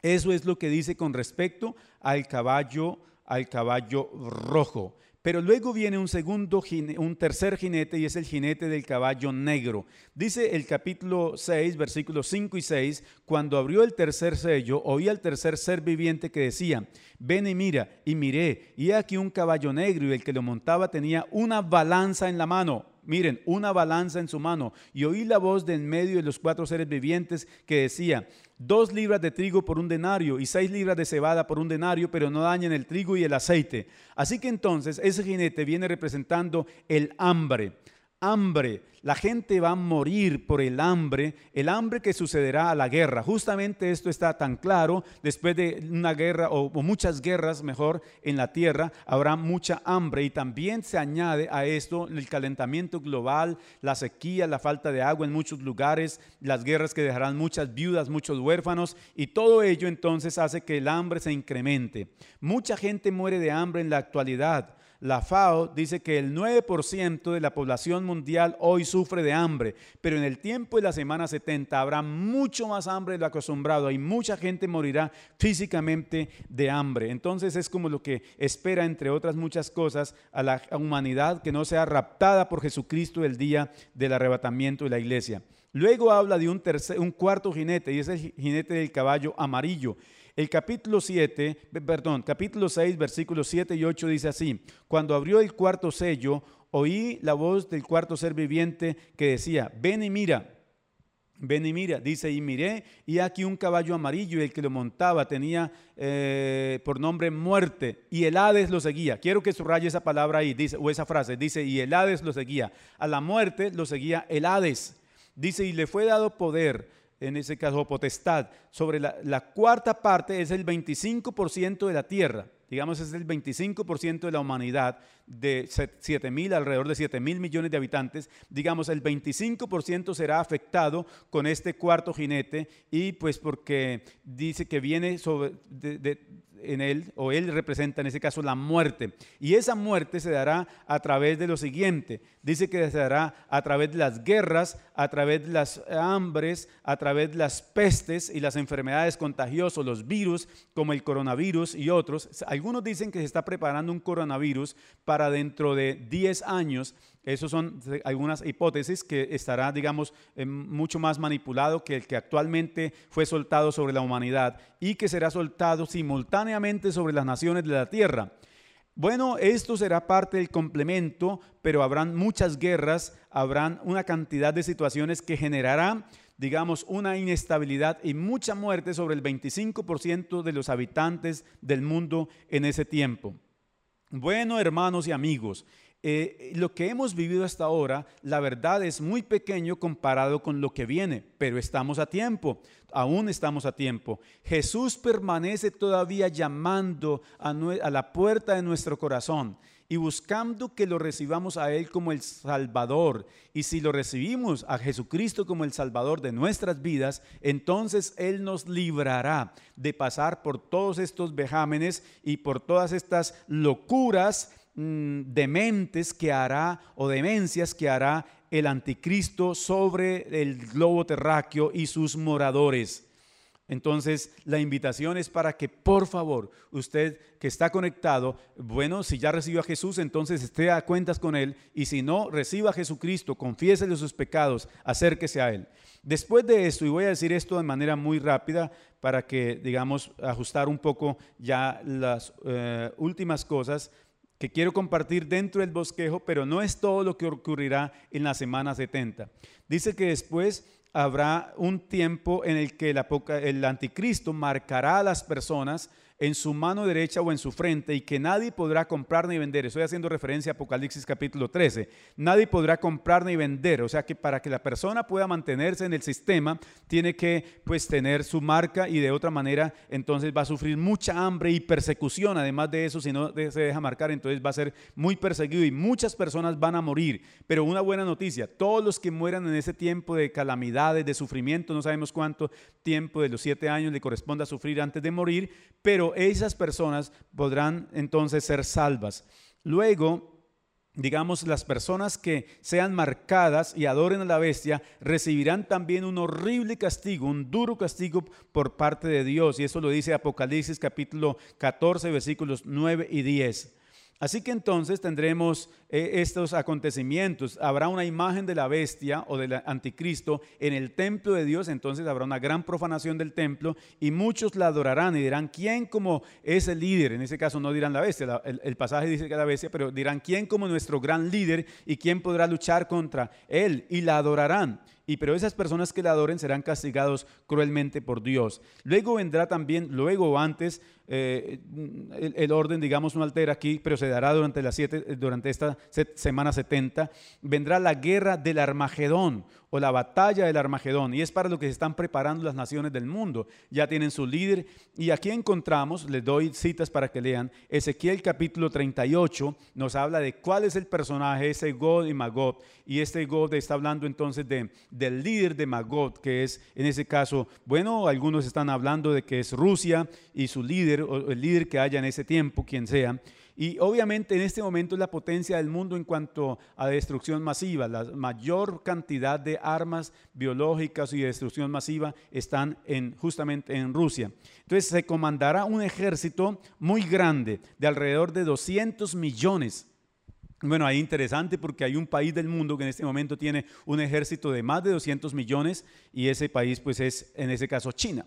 eso es lo que dice con respecto al caballo, al caballo rojo. Pero luego viene un segundo, un tercer jinete y es el jinete del caballo negro. Dice el capítulo 6, versículos 5 y 6, cuando abrió el tercer sello, oí al tercer ser viviente que decía, ven y mira, y miré, y aquí un caballo negro y el que lo montaba tenía una balanza en la mano. Miren, una balanza en su mano, y oí la voz de en medio de los cuatro seres vivientes que decía, dos libras de trigo por un denario y seis libras de cebada por un denario, pero no dañen el trigo y el aceite. Así que entonces ese jinete viene representando el hambre hambre. La gente va a morir por el hambre, el hambre que sucederá a la guerra. Justamente esto está tan claro. Después de una guerra o, muchas guerras, mejor, en la tierra, habrá mucha hambre. Y también se añade a esto el calentamiento global, la sequía, la falta de agua en muchos lugares, las guerras que dejarán muchas viudas, muchos huérfanos. Y todo ello entonces hace que el hambre se incremente. Mucha gente muere de hambre en la actualidad. La FAO dice que el 9% de la población mundial hoy sufre de hambre, pero en el tiempo de la semana 70 habrá mucho más hambre de lo acostumbrado y mucha gente morirá físicamente de hambre. Entonces es como lo que espera, entre otras muchas cosas, a la humanidad que no sea raptada por Jesucristo el día del arrebatamiento de la iglesia. Luego habla de un, tercer, un cuarto jinete y es el jinete del caballo amarillo. El capítulo 7, perdón, capítulo 6, versículos 7 y 8 dice así, cuando abrió el cuarto sello, oí la voz del cuarto ser viviente que decía, ven y mira. Ven y mira, dice, y miré, y aquí un caballo amarillo, y el que lo montaba tenía eh, por nombre muerte, y el Hades lo seguía. Quiero que subraye esa palabra ahí, dice, o esa frase, dice, y el Hades lo seguía. A la muerte lo seguía el Hades. Dice, y le fue dado poder en ese caso potestad, sobre la, cuarta parte es el 25% de la tierra, digamos es el 25% de la humanidad, de 7 mil, alrededor de 7 mil millones de habitantes, digamos el 25% será afectado con este cuarto jinete y pues porque dice que viene sobre, de, en él, o él representa en ese caso la muerte. Y esa muerte se dará a través de lo siguiente. Dice que se dará a través de las guerras, a través de las hambres, a través de las pestes y las enfermedades contagiosas, los virus como el coronavirus y otros. Algunos dicen que se está preparando un coronavirus para dentro de 10 años esas son algunas hipótesis que estará, digamos, em, mucho más manipulado que el que actualmente fue soltado sobre la humanidad y que será soltado simultáneamente sobre las naciones de la tierra. Bueno, esto será parte del complemento, pero habrán muchas guerras, habrán una cantidad de situaciones que generarán, digamos, una inestabilidad y mucha muerte sobre el 25% de los habitantes del mundo en ese tiempo. Bueno, hermanos y amigos, eh, lo que hemos vivido hasta ahora, la verdad es muy pequeño comparado con lo que viene, pero estamos a tiempo, aún estamos a tiempo. Jesús permanece todavía llamando a, a la puerta de nuestro corazón y buscando que lo recibamos a Él como el Salvador. Y si lo recibimos a Jesucristo como el Salvador de nuestras vidas, entonces Él nos librará de pasar por todos estos vejámenes y por todas estas locuras Mm, dementes que hará o demencias que hará el anticristo sobre el globo terráqueo y sus moradores. Entonces, la invitación es para que, por favor, usted que está conectado, bueno, si ya recibió a Jesús, entonces esté a cuentas con Él, y si no, reciba a Jesucristo, confiésele sus pecados, acérquese a Él. Después de esto, y voy a decir esto de manera muy rápida para que, digamos, ajustar un poco ya las eh, últimas cosas, que quiero compartir dentro del bosquejo, pero no es todo lo que ocurrirá en la semana 70. Dice que después habrá un tiempo en el que el, anticristo marcará a las personas en su mano derecha o en su frente y que nadie podrá comprar ni vender. Estoy haciendo referencia a Apocalipsis capítulo 13. Nadie podrá comprar ni vender. O sea que para que la persona pueda mantenerse en el sistema, tiene que pues tener su marca y de otra manera entonces va a sufrir mucha hambre y persecución. Además de eso, si no se deja marcar, entonces va a ser muy perseguido y muchas personas van a morir. Pero una buena noticia, todos los que mueran en ese tiempo de calamidades, de sufrimiento, no sabemos cuánto tiempo de los siete años le corresponde a sufrir antes de morir, pero esas personas podrán entonces ser salvas. Luego, digamos, las personas que sean marcadas y adoren a la bestia recibirán también un horrible castigo, un duro castigo por parte de Dios. Y eso lo dice Apocalipsis capítulo 14, versículos 9 y 10. Así que entonces tendremos eh, estos acontecimientos. Habrá una imagen de la bestia o del anticristo en el templo de Dios, entonces habrá una gran profanación del templo y muchos la adorarán y dirán, ¿quién como es el líder? En ese caso no dirán la bestia, el, el pasaje dice que la bestia, pero dirán, ¿quién como nuestro gran líder y quién podrá luchar contra él? Y la adorarán. Y pero esas personas que la adoren serán castigados cruelmente por Dios. Luego vendrá también, luego antes, eh, el, orden, digamos, no altera aquí, pero se dará durante, las siete, durante esta semana 70, vendrá la guerra del Armagedón o la batalla del Armagedón. Y es para lo que se están preparando las naciones del mundo. Ya tienen su líder. Y aquí encontramos, les doy citas para que lean, Ezequiel capítulo 38 nos habla de cuál es el personaje, ese God y Magog. Y este God está hablando entonces de, del líder de Magog, que es en ese caso, bueno, algunos están hablando de que es Rusia y su líder, o el líder que haya en ese tiempo, quien sea. Y obviamente en este momento es la potencia del mundo en cuanto a destrucción masiva. La mayor cantidad de armas biológicas y de destrucción masiva están en, justamente en Rusia. Entonces se comandará un ejército muy grande de alrededor de 200 millones. Bueno, ahí interesante porque hay un país del mundo que en este momento tiene un ejército de más de 200 millones y ese país pues es en ese caso China.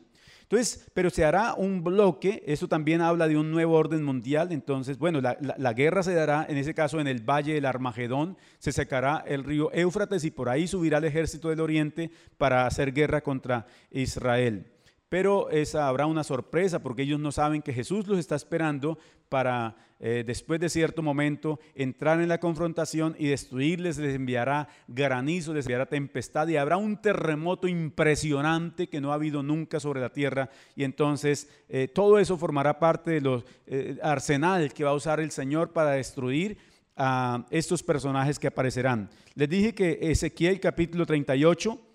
Entonces, pero se hará un bloque, eso también habla de un nuevo orden mundial, entonces, bueno, la, guerra se dará en ese caso en el valle del Armagedón, se secará el río Éufrates y por ahí subirá el ejército del oriente para hacer guerra contra Israel. Pero esa, habrá una sorpresa porque ellos no saben que Jesús los está esperando para eh, después de cierto momento entrar en la confrontación y destruirles, les enviará granizo, les enviará tempestad y habrá un terremoto impresionante que no ha habido nunca sobre la tierra y entonces eh, todo eso formará parte de los eh, arsenal que va a usar el Señor para destruir a estos personajes que aparecerán. Les dije que Ezequiel capítulo 38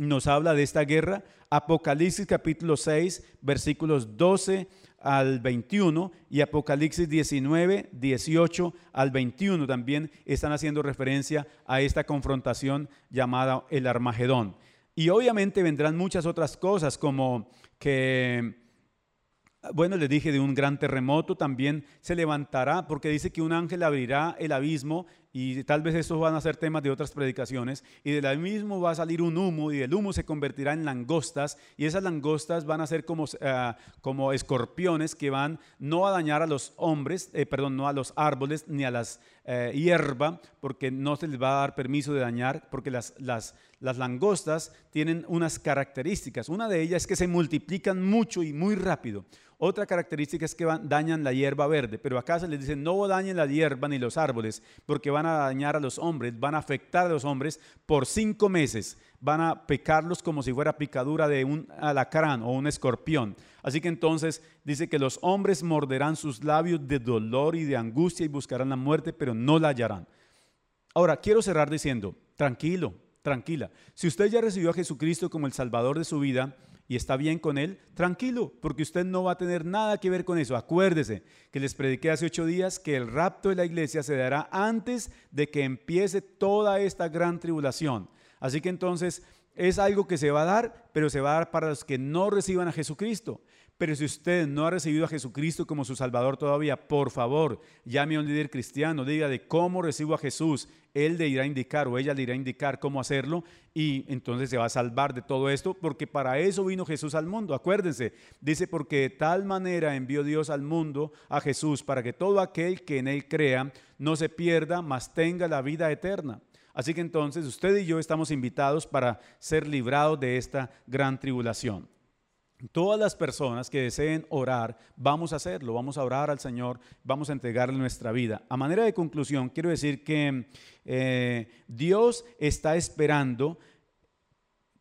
nos habla de esta guerra. Apocalipsis capítulo 6, versículos 12 al 21 y Apocalipsis 19, 18 al 21 también están haciendo referencia a esta confrontación llamada el Armagedón. Y obviamente vendrán muchas otras cosas como que bueno, les dije de un gran terremoto, también se levantará, porque dice que un ángel abrirá el abismo y tal vez estos van a ser temas de otras predicaciones, y del abismo va a salir un humo y el humo se convertirá en langostas y esas langostas van a ser como, eh, como escorpiones que van no a dañar a los hombres, eh, perdón, no a los árboles ni a las eh, hierba, porque no se les va a dar permiso de dañar, porque las, las, las langostas tienen unas características. Una de ellas es que se multiplican mucho y muy rápido. Otra característica es que dañan la hierba verde, pero acá se les dice no dañen la hierba ni los árboles, porque van a dañar a los hombres, van a afectar a los hombres por cinco meses, van a pecarlos como si fuera picadura de un alacrán o un escorpión. Así que entonces dice que los hombres morderán sus labios de dolor y de angustia y buscarán la muerte, pero no la hallarán. Ahora, quiero cerrar diciendo, tranquilo, tranquila, si usted ya recibió a Jesucristo como el Salvador de su vida, y está bien con él, tranquilo, porque usted no va a tener nada que ver con eso. Acuérdese que les prediqué hace ocho días que el rapto de la iglesia se dará antes de que empiece toda esta gran tribulación. Así que entonces es algo que se va a dar, pero se va a dar para los que no reciban a Jesucristo. Pero si usted no ha recibido a Jesucristo como su Salvador todavía, por favor, llame a un líder cristiano, diga de cómo recibo a Jesús. Él le irá a indicar o ella le irá a indicar cómo hacerlo y entonces se va a salvar de todo esto porque para eso vino Jesús al mundo. Acuérdense, dice porque de tal manera envió Dios al mundo a Jesús para que todo aquel que en él crea no se pierda, mas tenga la vida eterna. Así que entonces usted y yo estamos invitados para ser librados de esta gran tribulación. Todas las personas que deseen orar, vamos a hacerlo, vamos a orar al Señor, vamos a entregarle nuestra vida. A manera de conclusión, quiero decir que eh, Dios está esperando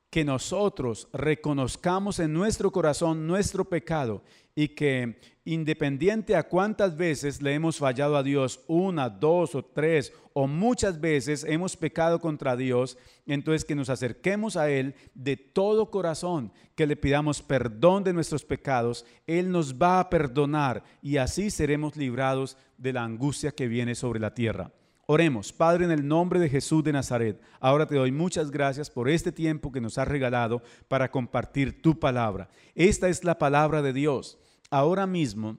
que nosotros reconozcamos en nuestro corazón nuestro pecado y que independiente a cuántas veces le hemos fallado a Dios, una, dos o tres, o muchas veces hemos pecado contra Dios, entonces que nos acerquemos a Él de todo corazón, que le pidamos perdón de nuestros pecados, Él nos va a perdonar y así seremos librados de la angustia que viene sobre la tierra. Oremos, Padre, en el nombre de Jesús de Nazaret. Ahora te doy muchas gracias por este tiempo que nos has regalado para compartir tu palabra. Esta es la palabra de Dios. Ahora mismo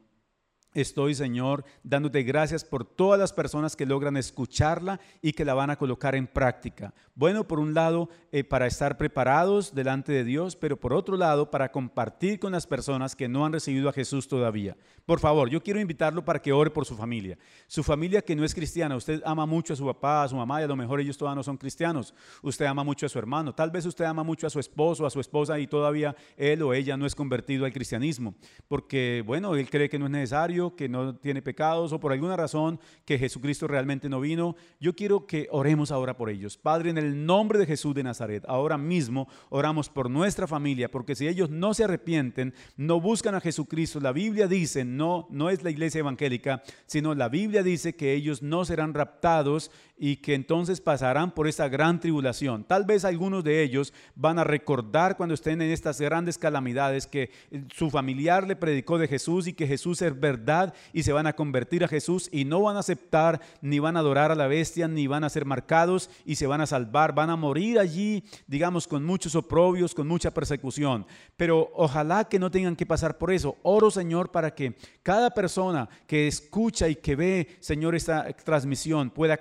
Estoy, Señor, dándote gracias por todas las personas que logran escucharla y que la van a colocar en práctica. Bueno, por un lado, eh, para estar preparados delante de Dios, pero por otro lado, para compartir con las personas que no han recibido a Jesús todavía. Por favor, yo quiero invitarlo para que ore por su familia. Su familia que no es cristiana, usted ama mucho a su papá, a su mamá y a lo mejor ellos todavía no son cristianos. Usted ama mucho a su hermano, tal vez usted ama mucho a su esposo, a su esposa y todavía él o ella no es convertido al cristianismo, porque bueno, él cree que no es necesario, que no tiene pecados o por alguna razón que Jesucristo realmente no vino. Yo quiero que oremos ahora por ellos. Padre, en el nombre de Jesús de Nazaret, ahora mismo oramos por nuestra familia, porque si ellos no se arrepienten, no buscan a Jesucristo, la Biblia dice, no, no es la iglesia evangélica, sino la Biblia dice que ellos no serán raptados y que entonces pasarán por esta gran tribulación. Tal vez algunos de ellos van a recordar cuando estén en estas grandes calamidades que su familiar le predicó de Jesús y que Jesús es verdad y se van a convertir a Jesús y no van a aceptar ni van a adorar a la bestia ni van a ser marcados y se van a salvar, van a morir allí, digamos, con muchos oprobios, con mucha persecución. Pero ojalá que no tengan que pasar por eso. Oro, Señor, para que cada persona que escucha y que ve, Señor, esta transmisión pueda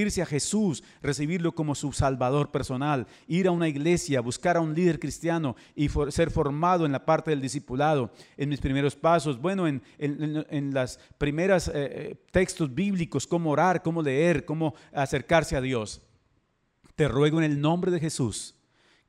convertirse a Jesús, recibirlo como su Salvador personal, ir a una iglesia, buscar a un líder cristiano y ser formado en la parte del discipulado, en mis primeros pasos, bueno, en, en, las primeras eh, eh, textos bíblicos, cómo orar, cómo leer, cómo acercarse a Dios. Te ruego en el nombre de Jesús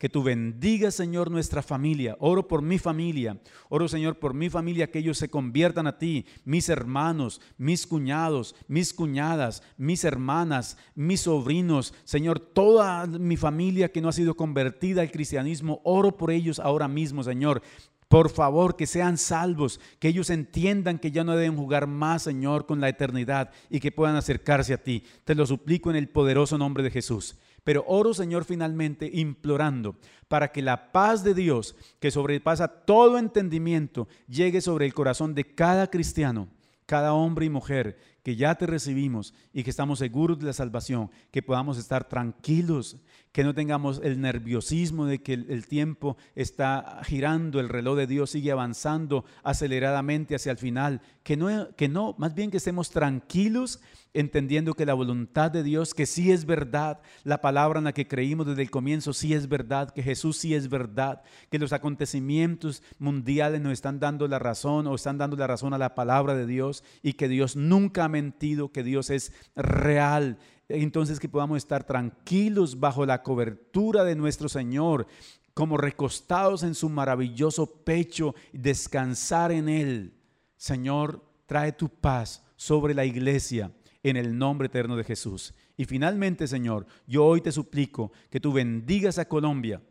que tú bendigas, Señor, nuestra familia. Oro por mi familia. Oro, Señor, por mi familia, que ellos se conviertan a ti, mis hermanos, mis cuñados, mis cuñadas, mis hermanas, mis sobrinos. Señor, toda mi familia que no ha sido convertida al cristianismo, oro por ellos ahora mismo, Señor. Por favor, que sean salvos, que ellos entiendan que ya no deben jugar más, Señor, con la eternidad y que puedan acercarse a ti. Te lo suplico en el poderoso nombre de Jesús. Pero oro, Señor, finalmente implorando para que la paz de Dios, que sobrepasa todo entendimiento, llegue sobre el corazón de cada cristiano, cada hombre y mujer que ya te recibimos y que estamos seguros de la salvación, que podamos estar tranquilos, que no tengamos el nerviosismo de que el, tiempo está girando, el reloj de Dios sigue avanzando aceleradamente hacia el final, que no, que no, más bien que estemos tranquilos entendiendo que la voluntad de Dios, que sí es verdad, la palabra en la que creímos desde el comienzo sí es verdad, que Jesús sí es verdad, que los acontecimientos mundiales nos están dando la razón o están dando la razón a la palabra de Dios y que Dios nunca mentido, que Dios es real. Entonces que podamos estar tranquilos bajo la cobertura de nuestro Señor, como recostados en su maravilloso pecho, descansar en Él. Señor, trae tu paz sobre la iglesia en el nombre eterno de Jesús. Y finalmente, Señor, yo hoy te suplico que tú bendigas a Colombia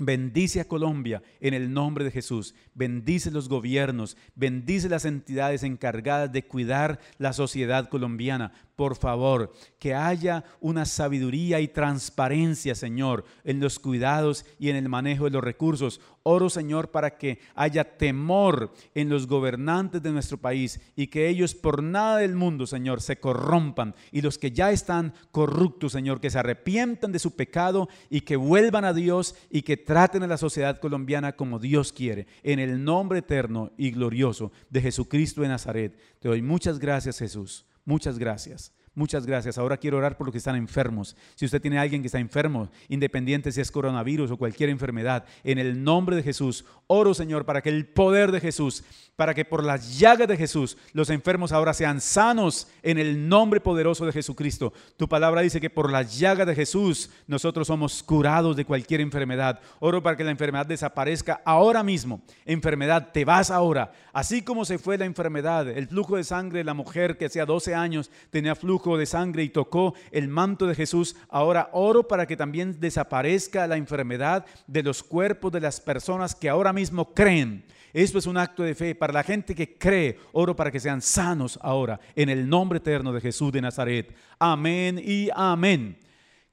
Bendice a Colombia en el nombre de Jesús. Bendice los gobiernos. Bendice las entidades encargadas de cuidar la sociedad colombiana por favor, que haya una sabiduría y transparencia, Señor, en los cuidados y en el manejo de los recursos. Oro, Señor, para que haya temor en los gobernantes de nuestro país y que ellos por nada del mundo, Señor, se corrompan. Y los que ya están corruptos, Señor, que se arrepientan de su pecado y que vuelvan a Dios y que traten a la sociedad colombiana como Dios quiere. En el nombre eterno y glorioso de Jesucristo de Nazaret. Te doy muchas gracias, Jesús. Muchas gracias. Muchas gracias. Ahora quiero orar por los que están enfermos. Si usted tiene a alguien que está enfermo, independiente si es coronavirus o cualquier enfermedad, en el nombre de Jesús, oro Señor para que el poder de Jesús, para que por las llagas de Jesús los enfermos ahora sean sanos en el nombre poderoso de Jesucristo. Tu palabra dice que por las llagas de Jesús nosotros somos curados de cualquier enfermedad. Oro para que la enfermedad desaparezca ahora mismo. Enfermedad, te vas ahora. Así como se fue la enfermedad, el flujo de sangre de la mujer que hacía 12 años tenía flujo de sangre y tocó el manto de Jesús, ahora oro para que también desaparezca la enfermedad de los cuerpos de las personas que ahora mismo creen. Esto es un acto de fe. Para la gente que cree, oro para que sean sanos ahora, en el nombre eterno de Jesús de Nazaret. Amén y amén.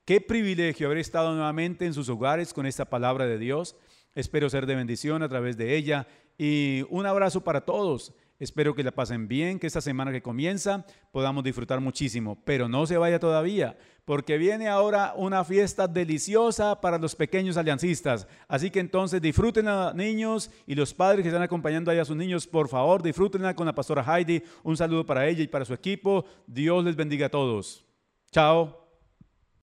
Qué privilegio haber estado nuevamente en sus hogares con esta palabra de Dios. Espero ser de bendición a través de ella. Y un abrazo para todos. Espero que la pasen bien, que esta semana que comienza podamos disfrutar muchísimo, pero no se vaya todavía, porque viene ahora una fiesta deliciosa para los pequeños aliancistas. Así que entonces disfruten a niños y los padres que están acompañando ahí a sus niños, por favor, disfrútenla con la pastora Heidi. Un saludo para ella y para su equipo. Dios les bendiga a todos. Chao.